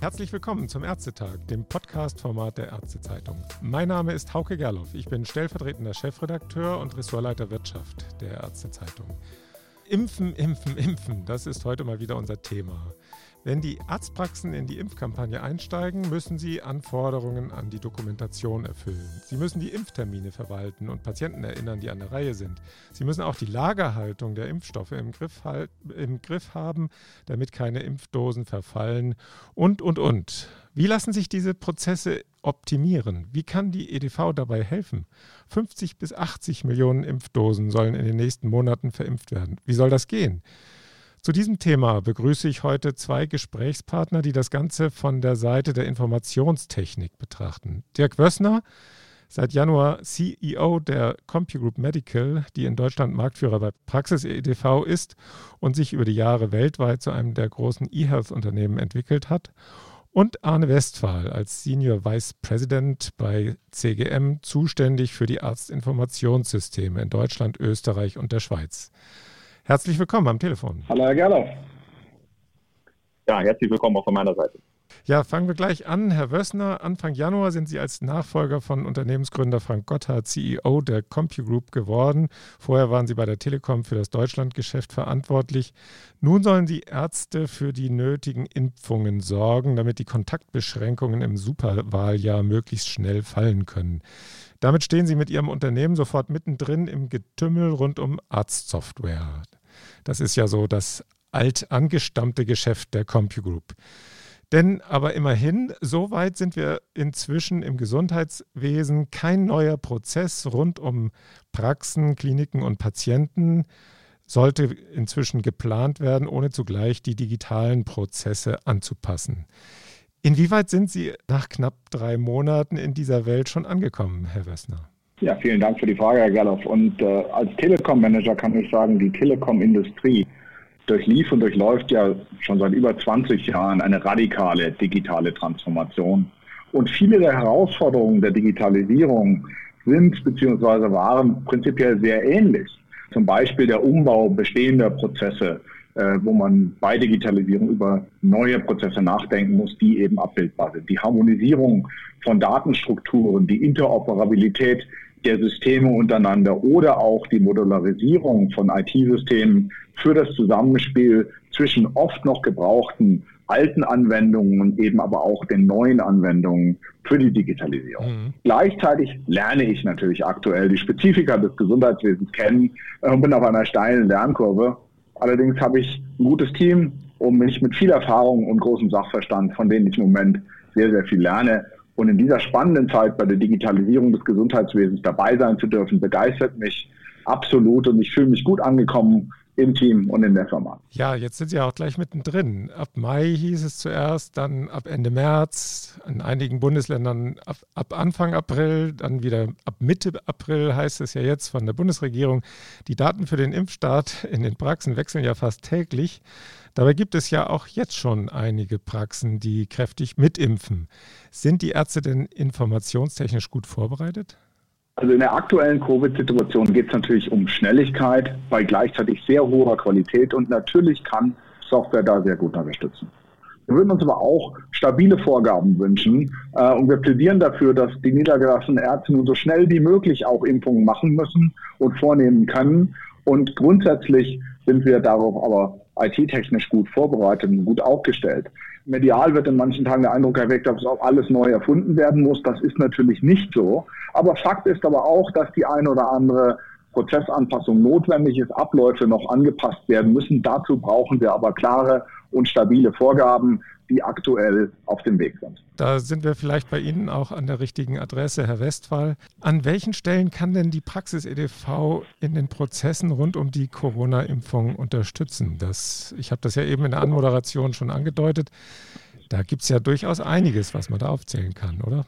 Herzlich willkommen zum Ärztetag, dem Podcast-Format der Ärztezeitung. Mein Name ist Hauke Gerloff. Ich bin stellvertretender Chefredakteur und Ressortleiter Wirtschaft der Ärztezeitung. Impfen, impfen, impfen, das ist heute mal wieder unser Thema. Wenn die Arztpraxen in die Impfkampagne einsteigen, müssen sie Anforderungen an die Dokumentation erfüllen. Sie müssen die Impftermine verwalten und Patienten erinnern, die an der Reihe sind. Sie müssen auch die Lagerhaltung der Impfstoffe im Griff, im Griff haben, damit keine Impfdosen verfallen und, und, und. Wie lassen sich diese Prozesse optimieren? Wie kann die EDV dabei helfen? 50 bis 80 Millionen Impfdosen sollen in den nächsten Monaten verimpft werden. Wie soll das gehen? Zu diesem Thema begrüße ich heute zwei Gesprächspartner, die das Ganze von der Seite der Informationstechnik betrachten. Dirk Wössner, seit Januar CEO der CompuGroup Medical, die in Deutschland Marktführer bei Praxis EDV ist und sich über die Jahre weltweit zu einem der großen E-Health-Unternehmen entwickelt hat. Und Arne Westphal als Senior Vice President bei CGM zuständig für die Arztinformationssysteme in Deutschland, Österreich und der Schweiz. Herzlich willkommen am Telefon. Hallo, Herr Gerloff. Ja, herzlich willkommen auch von meiner Seite. Ja, fangen wir gleich an. Herr Wössner, Anfang Januar sind Sie als Nachfolger von Unternehmensgründer Frank Gotthard CEO der CompuGroup geworden. Vorher waren Sie bei der Telekom für das Deutschlandgeschäft verantwortlich. Nun sollen die Ärzte für die nötigen Impfungen sorgen, damit die Kontaktbeschränkungen im Superwahljahr möglichst schnell fallen können. Damit stehen Sie mit Ihrem Unternehmen sofort mittendrin im Getümmel rund um Arztsoftware. Das ist ja so das alt angestammte Geschäft der CompuGroup. Denn aber immerhin, so weit sind wir inzwischen im Gesundheitswesen, kein neuer Prozess rund um Praxen, Kliniken und Patienten sollte inzwischen geplant werden, ohne zugleich die digitalen Prozesse anzupassen. Inwieweit sind Sie nach knapp drei Monaten in dieser Welt schon angekommen, Herr Wessner? Ja, vielen Dank für die Frage, Herr Gerloff. Und äh, als Telekom-Manager kann ich sagen, die Telekom-Industrie durchlief und durchläuft ja schon seit über 20 Jahren eine radikale digitale Transformation. Und viele der Herausforderungen der Digitalisierung sind bzw. waren prinzipiell sehr ähnlich. Zum Beispiel der Umbau bestehender Prozesse, äh, wo man bei Digitalisierung über neue Prozesse nachdenken muss, die eben abbildbar sind. Die Harmonisierung von Datenstrukturen, die Interoperabilität der Systeme untereinander oder auch die Modularisierung von IT-Systemen für das Zusammenspiel zwischen oft noch gebrauchten alten Anwendungen und eben aber auch den neuen Anwendungen für die Digitalisierung. Mhm. Gleichzeitig lerne ich natürlich aktuell die Spezifika des Gesundheitswesens kennen und bin auf einer steilen Lernkurve. Allerdings habe ich ein gutes Team und mich mit viel Erfahrung und großem Sachverstand, von denen ich im Moment sehr, sehr viel lerne und in dieser spannenden Zeit bei der Digitalisierung des Gesundheitswesens dabei sein zu dürfen, begeistert mich absolut und ich fühle mich gut angekommen im Team und in der Firma. Ja, jetzt sind Sie auch gleich mittendrin. Ab Mai hieß es zuerst, dann ab Ende März, in einigen Bundesländern ab, ab, Anfang April, dann wieder ab Mitte April heißt es ja jetzt von der Bundesregierung. Die Daten für den Impfstart in den Praxen wechseln ja fast täglich. Dabei gibt es ja auch jetzt schon einige Praxen, die kräftig mitimpfen. Sind die Ärzte denn informationstechnisch gut vorbereitet? Also in der aktuellen Covid-Situation geht es natürlich um Schnelligkeit bei gleichzeitig sehr hoher Qualität und natürlich kann Software da sehr gut unterstützen. Wir würden uns aber auch stabile Vorgaben wünschen äh, und wir plädieren dafür, dass die niedergelassenen Ärzte nun so schnell wie möglich auch Impfungen machen müssen und vornehmen können. Und grundsätzlich sind wir darauf aber IT-technisch gut vorbereitet und gut aufgestellt. Medial wird in manchen Tagen der Eindruck erweckt, dass auch alles neu erfunden werden muss. Das ist natürlich nicht so. Aber Fakt ist aber auch, dass die eine oder andere Prozessanpassung notwendig ist, Abläufe noch angepasst werden müssen. Dazu brauchen wir aber klare und stabile Vorgaben, die aktuell auf dem Weg sind. Da sind wir vielleicht bei Ihnen auch an der richtigen Adresse, Herr Westphal. An welchen Stellen kann denn die Praxis EDV in den Prozessen rund um die Corona-Impfung unterstützen? Das, ich habe das ja eben in der Anmoderation schon angedeutet. Da gibt es ja durchaus einiges, was man da aufzählen kann, oder?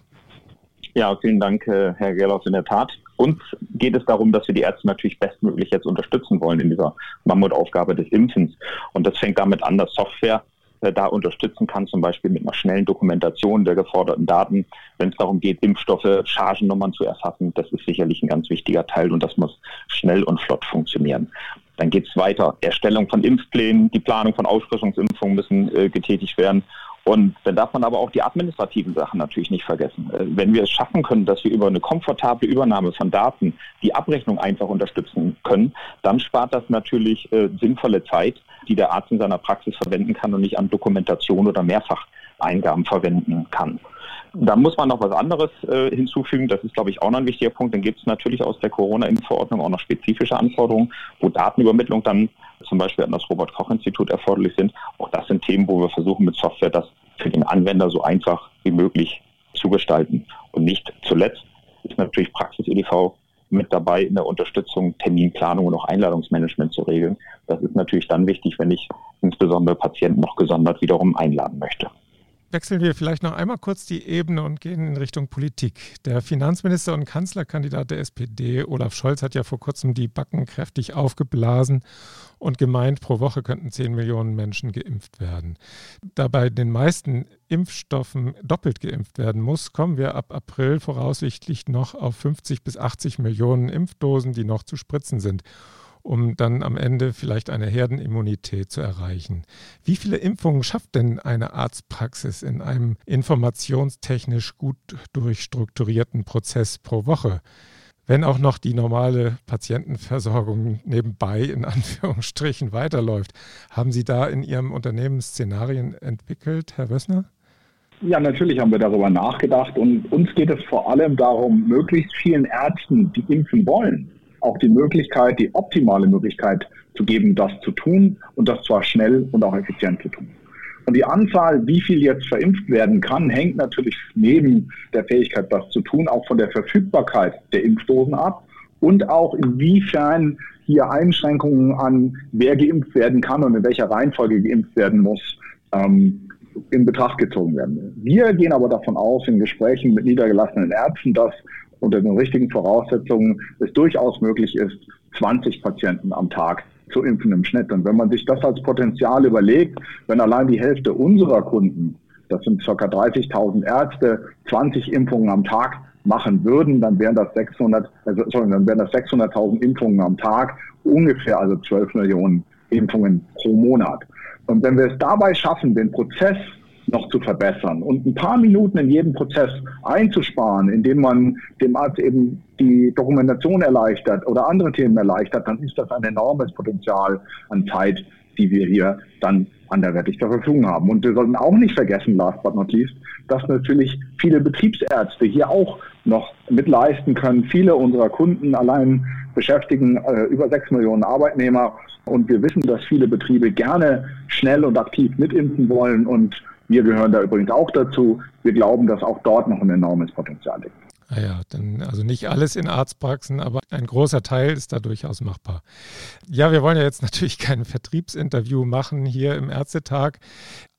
Ja, vielen Dank, äh, Herr Gerloff. In der Tat. Uns geht es darum, dass wir die Ärzte natürlich bestmöglich jetzt unterstützen wollen in dieser Mammutaufgabe des Impfens. Und das fängt damit an, dass Software äh, da unterstützen kann, zum Beispiel mit einer schnellen Dokumentation der geforderten Daten. Wenn es darum geht, Impfstoffe, Chargennummern zu erfassen, das ist sicherlich ein ganz wichtiger Teil und das muss schnell und flott funktionieren. Dann geht es weiter. Erstellung von Impfplänen, die Planung von Auffrischungsimpfungen müssen äh, getätigt werden. Und dann darf man aber auch die administrativen Sachen natürlich nicht vergessen. Äh, wenn wir es schaffen können, dass wir über eine komfortable Übernahme von Daten die Abrechnung einfach unterstützen können, dann spart das natürlich äh, sinnvolle Zeit, die der Arzt in seiner Praxis verwenden kann und nicht an Dokumentation oder Mehrfacheingaben verwenden kann. Da muss man noch was anderes äh, hinzufügen. Das ist, glaube ich, auch noch ein wichtiger Punkt. Dann gibt es natürlich aus der Corona-Impfverordnung auch noch spezifische Anforderungen, wo Datenübermittlung dann zum Beispiel an das Robert-Koch-Institut erforderlich sind. Auch das sind Themen, wo wir versuchen mit Software das für den Anwender so einfach wie möglich zu gestalten. Und nicht zuletzt ist natürlich Praxis-EDV mit dabei in der Unterstützung, Terminplanung und auch Einladungsmanagement zu regeln. Das ist natürlich dann wichtig, wenn ich insbesondere Patienten noch gesondert wiederum einladen möchte. Wechseln wir vielleicht noch einmal kurz die Ebene und gehen in Richtung Politik. Der Finanzminister und Kanzlerkandidat der SPD, Olaf Scholz, hat ja vor kurzem die Backen kräftig aufgeblasen und gemeint, pro Woche könnten 10 Millionen Menschen geimpft werden. Da bei den meisten Impfstoffen doppelt geimpft werden muss, kommen wir ab April voraussichtlich noch auf 50 bis 80 Millionen Impfdosen, die noch zu spritzen sind um dann am Ende vielleicht eine Herdenimmunität zu erreichen. Wie viele Impfungen schafft denn eine Arztpraxis in einem informationstechnisch gut durchstrukturierten Prozess pro Woche? Wenn auch noch die normale Patientenversorgung nebenbei in Anführungsstrichen weiterläuft. Haben Sie da in Ihrem Unternehmen Szenarien entwickelt, Herr Wössner? Ja, natürlich haben wir darüber nachgedacht und uns geht es vor allem darum, möglichst vielen Ärzten, die impfen wollen, auch die Möglichkeit, die optimale Möglichkeit zu geben, das zu tun und das zwar schnell und auch effizient zu tun. Und die Anzahl, wie viel jetzt verimpft werden kann, hängt natürlich neben der Fähigkeit, das zu tun, auch von der Verfügbarkeit der Impfdosen ab und auch inwiefern hier Einschränkungen an, wer geimpft werden kann und in welcher Reihenfolge geimpft werden muss, ähm, in Betracht gezogen werden. Wir gehen aber davon aus, in Gesprächen mit niedergelassenen Ärzten, dass unter den richtigen Voraussetzungen es durchaus möglich ist, 20 Patienten am Tag zu impfen im Schnitt. Und wenn man sich das als Potenzial überlegt, wenn allein die Hälfte unserer Kunden, das sind ca. 30.000 Ärzte, 20 Impfungen am Tag machen würden, dann wären das 600, also, sorry, dann wären das 600.000 Impfungen am Tag, ungefähr also 12 Millionen Impfungen pro Monat. Und wenn wir es dabei schaffen, den Prozess noch zu verbessern und ein paar Minuten in jedem Prozess einzusparen, indem man dem Arzt eben die Dokumentation erleichtert oder andere Themen erleichtert, dann ist das ein enormes Potenzial an Zeit, die wir hier dann anderweitig zur Verfügung haben. Und wir sollten auch nicht vergessen, last but not least, dass natürlich viele Betriebsärzte hier auch noch mitleisten können. Viele unserer Kunden allein beschäftigen äh, über sechs Millionen Arbeitnehmer. Und wir wissen, dass viele Betriebe gerne schnell und aktiv mitimpfen wollen und wir gehören da übrigens auch dazu. Wir glauben, dass auch dort noch ein enormes Potenzial liegt. Ah ja, dann, also nicht alles in Arztpraxen, aber ein großer Teil ist da durchaus machbar. Ja, wir wollen ja jetzt natürlich kein Vertriebsinterview machen hier im Ärztetag,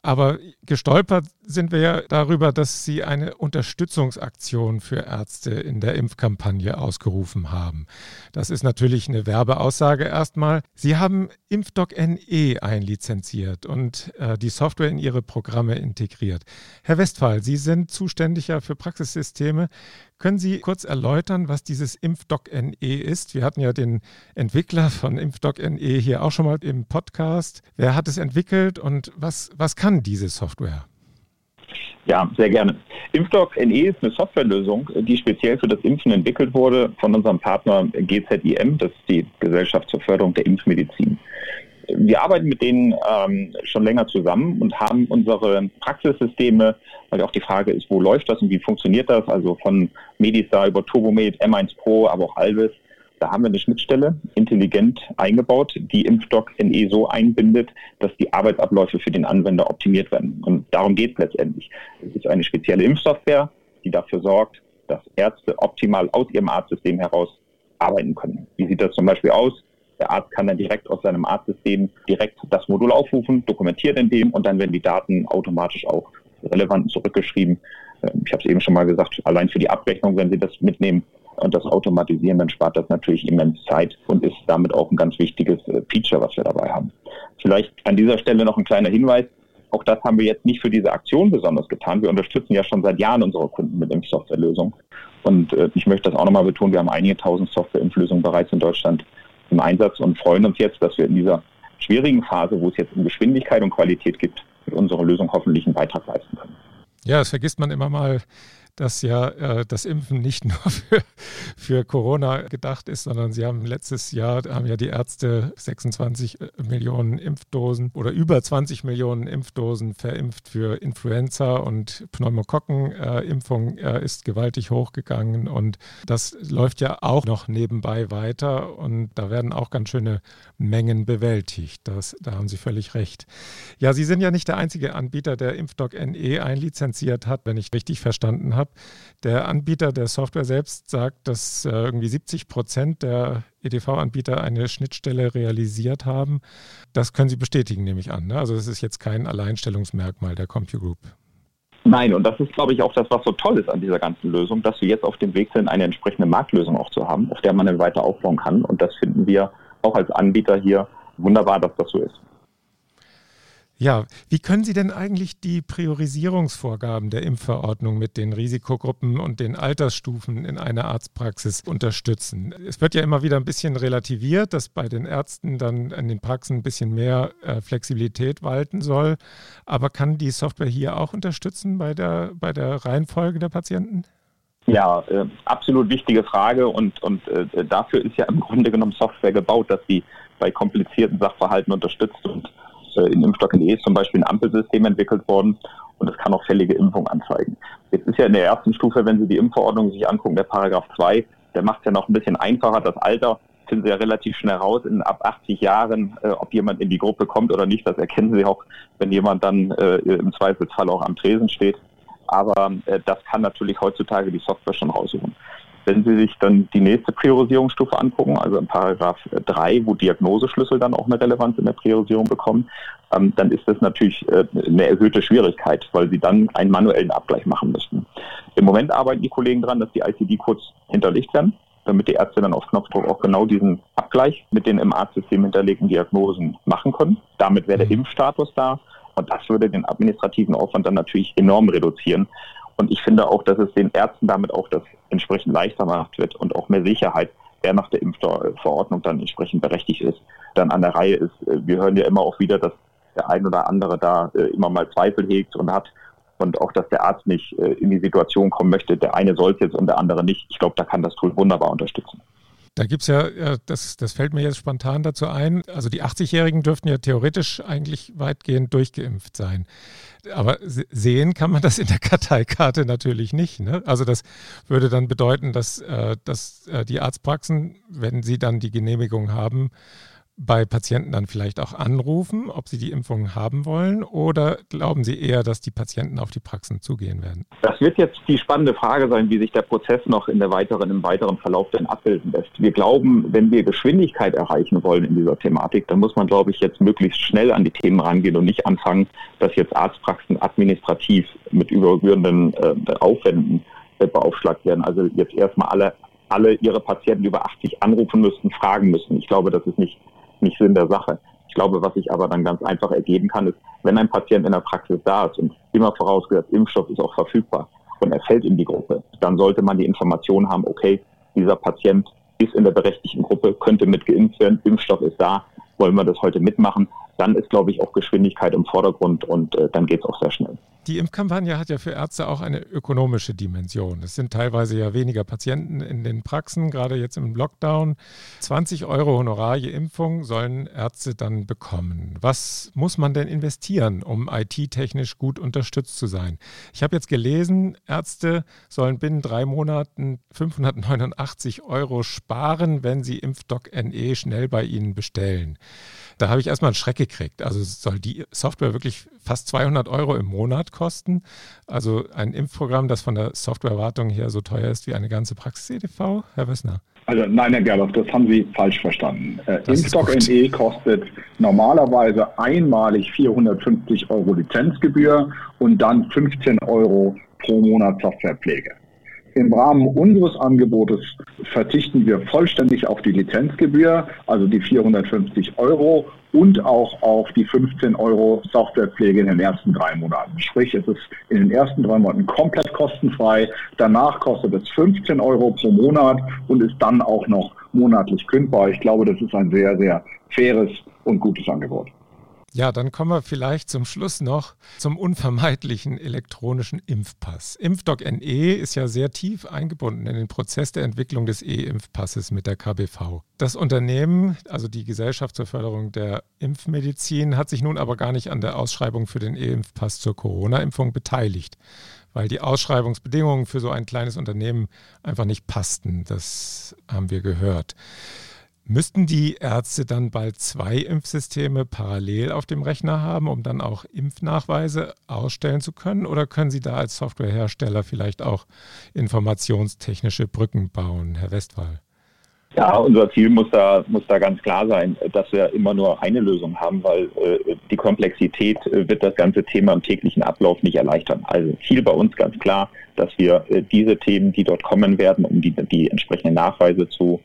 aber gestolpert sind wir ja darüber, dass Sie eine Unterstützungsaktion für Ärzte in der Impfkampagne ausgerufen haben. Das ist natürlich eine Werbeaussage erstmal. Sie haben Impfdoc NE einlizenziert und äh, die Software in Ihre Programme integriert. Herr Westphal, Sie sind zuständig ja für Praxissysteme. Können Sie kurz erläutern, was dieses Impfdoc NE ist? Wir hatten ja den Entwickler von Impfdoc NE hier auch schon mal im Podcast. Wer hat es entwickelt und was, was kann diese Software? Ja, sehr gerne. Impfdoc NE ist eine Softwarelösung, die speziell für das Impfen entwickelt wurde von unserem Partner GZIM, das ist die Gesellschaft zur Förderung der Impfmedizin. Wir arbeiten mit denen ähm, schon länger zusammen und haben unsere Praxissysteme, weil auch die Frage ist, wo läuft das und wie funktioniert das, also von Medistar über Turbomed, M1 Pro, aber auch Alvis, da haben wir eine Schnittstelle intelligent eingebaut, die Impfdoc NE so einbindet, dass die Arbeitsabläufe für den Anwender optimiert werden. Und darum geht es letztendlich. Es ist eine spezielle Impfsoftware, die dafür sorgt, dass Ärzte optimal aus ihrem Arztsystem heraus arbeiten können. Wie sieht das zum Beispiel aus? Der Arzt kann dann direkt aus seinem Arztsystem direkt das Modul aufrufen, dokumentiert in dem und dann werden die Daten automatisch auch relevant zurückgeschrieben. Ähm, ich habe es eben schon mal gesagt, allein für die Abrechnung, wenn Sie das mitnehmen und das automatisieren, dann spart das natürlich immens Zeit und ist damit auch ein ganz wichtiges äh, Feature, was wir dabei haben. Vielleicht an dieser Stelle noch ein kleiner Hinweis. Auch das haben wir jetzt nicht für diese Aktion besonders getan. Wir unterstützen ja schon seit Jahren unsere Kunden mit Impfsoftwarelösungen. Und äh, ich möchte das auch nochmal betonen, wir haben einige tausend Software-Impflösungen bereits in Deutschland im Einsatz und freuen uns jetzt, dass wir in dieser schwierigen Phase, wo es jetzt um Geschwindigkeit und Qualität gibt, mit unserer Lösung hoffentlich einen Beitrag leisten können. Ja, das vergisst man immer mal dass ja äh, das Impfen nicht nur für, für Corona gedacht ist, sondern sie haben letztes Jahr, haben ja die Ärzte 26 äh, Millionen Impfdosen oder über 20 Millionen Impfdosen verimpft für Influenza und Pneumokokkenimpfung äh, ist gewaltig hochgegangen und das läuft ja auch noch nebenbei weiter und da werden auch ganz schöne Mengen bewältigt. Das, da haben Sie völlig recht. Ja, Sie sind ja nicht der einzige Anbieter, der Impfdoc NE einlizenziert hat, wenn ich richtig verstanden habe habe. Der Anbieter der Software selbst sagt, dass äh, irgendwie 70 Prozent der EDV-Anbieter eine Schnittstelle realisiert haben. Das können Sie bestätigen, nehme ich an. Ne? Also das ist jetzt kein Alleinstellungsmerkmal der CompuGroup. Nein, und das ist, glaube ich, auch das, was so toll ist an dieser ganzen Lösung, dass wir jetzt auf dem Weg sind, eine entsprechende Marktlösung auch zu haben, auf der man dann weiter aufbauen kann. Und das finden wir auch als Anbieter hier wunderbar, dass das so ist. Ja, wie können Sie denn eigentlich die Priorisierungsvorgaben der Impfverordnung mit den Risikogruppen und den Altersstufen in einer Arztpraxis unterstützen? Es wird ja immer wieder ein bisschen relativiert, dass bei den Ärzten dann in den Praxen ein bisschen mehr äh, Flexibilität walten soll. Aber kann die Software hier auch unterstützen bei der, bei der Reihenfolge der Patienten? Ja, äh, absolut wichtige Frage und, und äh, dafür ist ja im Grunde genommen Software gebaut, dass sie bei komplizierten Sachverhalten unterstützt und in Impfstock.de ist zum Beispiel ein Ampelsystem entwickelt worden und es kann auch fällige Impfung anzeigen. Jetzt ist ja in der ersten Stufe, wenn Sie die Impfverordnung sich angucken, der Paragraph 2, der macht es ja noch ein bisschen einfacher. Das Alter finden Sie ja relativ schnell raus, in ab 80 Jahren, äh, ob jemand in die Gruppe kommt oder nicht. Das erkennen Sie auch, wenn jemand dann äh, im Zweifelsfall auch am Tresen steht. Aber äh, das kann natürlich heutzutage die Software schon raussuchen. Wenn Sie sich dann die nächste Priorisierungsstufe angucken, also in Paragraph 3, wo Diagnoseschlüssel dann auch eine Relevanz in der Priorisierung bekommen, ähm, dann ist das natürlich äh, eine erhöhte Schwierigkeit, weil Sie dann einen manuellen Abgleich machen müssten. Im Moment arbeiten die Kollegen daran, dass die ICD-Codes hinterlegt werden, damit die Ärzte dann auf Knopfdruck auch genau diesen Abgleich mit den im Arztsystem hinterlegten Diagnosen machen können. Damit wäre der mhm. Impfstatus da. Und das würde den administrativen Aufwand dann natürlich enorm reduzieren. Und ich finde auch, dass es den Ärzten damit auch das entsprechend leichter gemacht wird und auch mehr Sicherheit, wer nach der Impfverordnung dann entsprechend berechtigt ist, dann an der Reihe ist. Wir hören ja immer auch wieder, dass der ein oder andere da äh, immer mal Zweifel hegt und hat und auch, dass der Arzt nicht äh, in die Situation kommen möchte, der eine soll es jetzt und der andere nicht. Ich glaube, da kann das Tool wunderbar unterstützen. Da gibt es ja, das, das fällt mir jetzt spontan dazu ein, also die 80-Jährigen dürften ja theoretisch eigentlich weitgehend durchgeimpft sein. Aber sehen kann man das in der Karteikarte natürlich nicht. Ne? Also das würde dann bedeuten, dass, äh, dass äh, die Arztpraxen, wenn sie dann die Genehmigung haben, bei Patienten dann vielleicht auch anrufen, ob sie die Impfung haben wollen oder glauben Sie eher, dass die Patienten auf die Praxen zugehen werden? Das wird jetzt die spannende Frage sein, wie sich der Prozess noch in der weiteren, im weiteren Verlauf dann abbilden lässt. Wir glauben, wenn wir Geschwindigkeit erreichen wollen in dieser Thematik, dann muss man, glaube ich, jetzt möglichst schnell an die Themen rangehen und nicht anfangen, dass jetzt Arztpraxen administrativ mit übergebührenden äh, Aufwänden äh, beaufschlagt werden. Also jetzt erstmal alle alle ihre Patienten über 80 anrufen müssten, fragen müssen. Ich glaube, das ist nicht nicht Sinn der Sache. Ich glaube, was sich aber dann ganz einfach ergeben kann, ist, wenn ein Patient in der Praxis da ist und immer vorausgesetzt, Impfstoff ist auch verfügbar und er fällt in die Gruppe, dann sollte man die Information haben, okay, dieser Patient ist in der berechtigten Gruppe, könnte mit geimpft werden, Impfstoff ist da, wollen wir das heute mitmachen, dann ist, glaube ich, auch Geschwindigkeit im Vordergrund und äh, dann geht es auch sehr schnell. Die Impfkampagne hat ja für Ärzte auch eine ökonomische Dimension. Es sind teilweise ja weniger Patienten in den Praxen, gerade jetzt im Lockdown. 20 Euro Honorar je Impfung sollen Ärzte dann bekommen. Was muss man denn investieren, um IT-technisch gut unterstützt zu sein? Ich habe jetzt gelesen, Ärzte sollen binnen drei Monaten 589 Euro sparen, wenn sie Impfdoc NE schnell bei ihnen bestellen. Da habe ich erstmal einen Schreck gekriegt. Also soll die Software wirklich fast 200 Euro im Monat kosten? Also ein Impfprogramm, das von der Softwarewartung her so teuer ist wie eine ganze Praxis-EDV? Herr Wissner? Also nein, Herr Gerloff, das haben Sie falsch verstanden. Äh, Impfstock NE kostet normalerweise einmalig 450 Euro Lizenzgebühr und dann 15 Euro pro Monat Softwarepflege. Im Rahmen unseres Angebotes verzichten wir vollständig auf die Lizenzgebühr, also die 450 Euro und auch auf die 15 Euro Softwarepflege in den ersten drei Monaten. Sprich, es ist in den ersten drei Monaten komplett kostenfrei. Danach kostet es 15 Euro pro Monat und ist dann auch noch monatlich kündbar. Ich glaube, das ist ein sehr, sehr faires und gutes Angebot. Ja, dann kommen wir vielleicht zum Schluss noch zum unvermeidlichen elektronischen Impfpass. Impfdoc NE ist ja sehr tief eingebunden in den Prozess der Entwicklung des E-Impfpasses mit der KBV. Das Unternehmen, also die Gesellschaft zur Förderung der Impfmedizin, hat sich nun aber gar nicht an der Ausschreibung für den E-Impfpass zur Corona-Impfung beteiligt, weil die Ausschreibungsbedingungen für so ein kleines Unternehmen einfach nicht passten. Das haben wir gehört. Müssten die Ärzte dann bald zwei Impfsysteme parallel auf dem Rechner haben, um dann auch Impfnachweise ausstellen zu können? Oder können Sie da als Softwarehersteller vielleicht auch informationstechnische Brücken bauen, Herr Westphal? Ja, unser Ziel muss da, muss da ganz klar sein, dass wir immer nur eine Lösung haben, weil äh, die Komplexität äh, wird das ganze Thema im täglichen Ablauf nicht erleichtern. Also Ziel bei uns ganz klar, dass wir äh, diese Themen, die dort kommen werden, um die, die entsprechenden Nachweise zu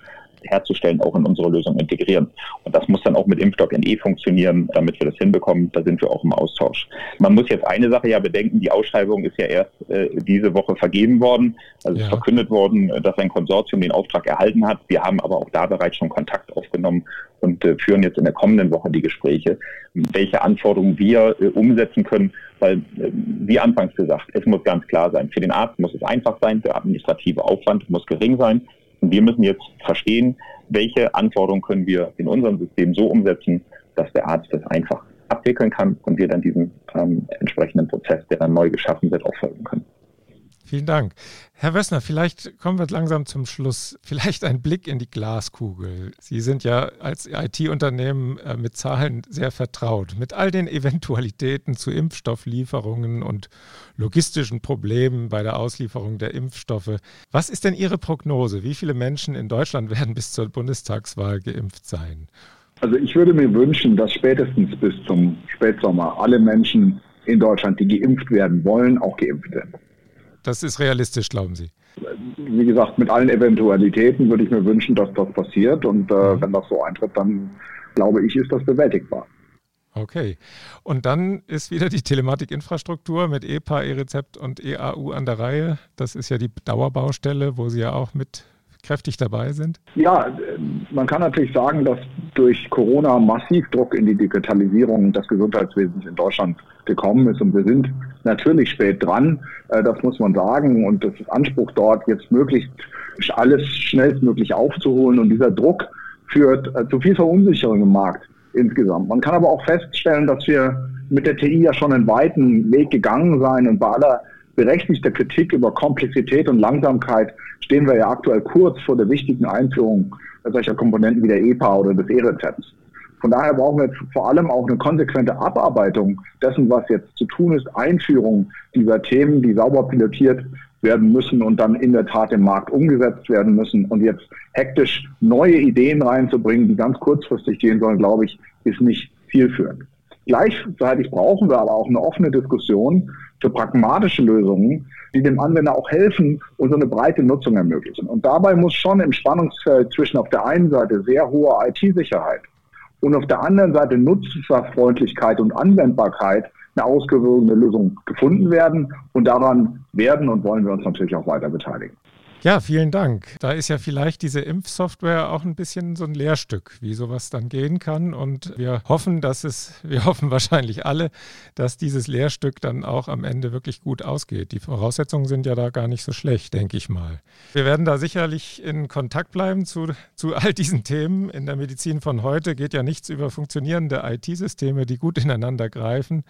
herzustellen, auch in unsere Lösung integrieren. Und das muss dann auch mit Impfstock NE funktionieren, damit wir das hinbekommen. Da sind wir auch im Austausch. Man muss jetzt eine Sache ja bedenken, die Ausschreibung ist ja erst äh, diese Woche vergeben worden. Also ja. es ist verkündet worden, dass ein Konsortium den Auftrag erhalten hat. Wir haben aber auch da bereits schon Kontakt aufgenommen und äh, führen jetzt in der kommenden Woche die Gespräche, welche Anforderungen wir äh, umsetzen können, weil, äh, wie anfangs gesagt, es muss ganz klar sein, für den Arzt muss es einfach sein, der administrative Aufwand muss gering sein. Wir müssen jetzt verstehen, welche Anforderungen können wir in unserem System so umsetzen, dass der Arzt das einfach abwickeln kann und wir dann diesen ähm, entsprechenden Prozess, der dann neu geschaffen wird, auch folgen können. Vielen Dank. Herr Wössner, vielleicht kommen wir langsam zum Schluss. Vielleicht ein Blick in die Glaskugel. Sie sind ja als IT-Unternehmen äh, mit Zahlen sehr vertraut. Mit all den Eventualitäten zu Impfstofflieferungen und logistischen Problemen bei der Auslieferung der Impfstoffe. Was ist denn Ihre Prognose? Wie viele Menschen in Deutschland werden bis zur Bundestagswahl geimpft sein? Also ich würde mir wünschen, dass spätestens bis zum Spätsommer alle Menschen in Deutschland, die geimpft werden wollen, auch geimpft werden. Das ist realistisch, glauben Sie? Wie gesagt, mit allen Eventualitäten würde ich mir wünschen, dass das passiert. Und äh, mhm. wenn das so eintritt, dann glaube ich, ist das bewältigbar. Okay. Und dann ist wieder die Telematikinfrastruktur mit EPA, E-Rezept und EAU an der Reihe. Das ist ja die Dauerbaustelle, wo Sie ja auch mit kräftig dabei sind? Ja, man kann natürlich sagen, dass durch Corona massiv Druck in die Digitalisierung des Gesundheitswesens in Deutschland gekommen ist und wir sind natürlich spät dran, äh, das muss man sagen und das ist Anspruch dort jetzt möglichst alles schnellstmöglich aufzuholen und dieser Druck führt äh, zu viel Verunsicherung im Markt insgesamt. Man kann aber auch feststellen, dass wir mit der TI ja schon einen weiten Weg gegangen sein und bei aller berechtigter Kritik über Komplexität und Langsamkeit stehen wir ja aktuell kurz vor der wichtigen Einführung solcher Komponenten wie der EPA oder des E-Rezepts. Von daher brauchen wir jetzt vor allem auch eine konsequente Abarbeitung dessen, was jetzt zu tun ist, Einführung dieser Themen, die sauber pilotiert werden müssen und dann in der Tat im Markt umgesetzt werden müssen. Und jetzt hektisch neue Ideen reinzubringen, die ganz kurzfristig gehen sollen, glaube ich, ist nicht zielführend. Gleichzeitig brauchen wir aber auch eine offene Diskussion für pragmatische Lösungen, die dem Anwender auch helfen und so eine breite Nutzung ermöglichen. Und dabei muss schon im Spannungsfeld zwischen auf der einen Seite sehr hoher IT-Sicherheit und auf der anderen Seite Nutzerfreundlichkeit und Anwendbarkeit eine ausgewogene Lösung gefunden werden. Und daran werden und wollen wir uns natürlich auch weiter beteiligen. Ja, vielen Dank. Da ist ja vielleicht diese Impfsoftware auch ein bisschen so ein Lehrstück, wie sowas dann gehen kann. Und wir hoffen, dass es, wir hoffen wahrscheinlich alle, dass dieses Lehrstück dann auch am Ende wirklich gut ausgeht. Die Voraussetzungen sind ja da gar nicht so schlecht, denke ich mal. Wir werden da sicherlich in Kontakt bleiben zu, zu all diesen Themen. In der Medizin von heute geht ja nichts über funktionierende IT-Systeme, die gut ineinander greifen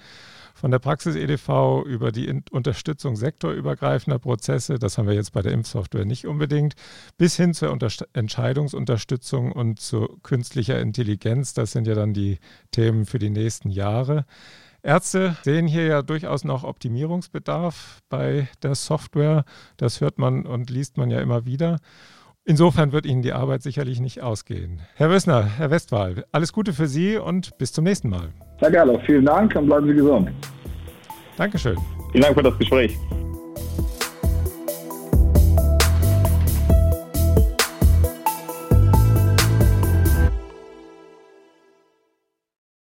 von der Praxis EDV über die Unterstützung sektorübergreifender Prozesse, das haben wir jetzt bei der Impfsoftware nicht unbedingt, bis hin zur Unterst Entscheidungsunterstützung und zu künstlicher Intelligenz. Das sind ja dann die Themen für die nächsten Jahre. Ärzte sehen hier ja durchaus noch Optimierungsbedarf bei der Software. Das hört man und liest man ja immer wieder. Insofern wird Ihnen die Arbeit sicherlich nicht ausgehen. Herr Wössner, Herr Westphal, alles Gute für Sie und bis zum nächsten Mal. Herr Gerloff, vielen Dank und bleiben Sie gesund. Dankeschön. Vielen Dank für das Gespräch.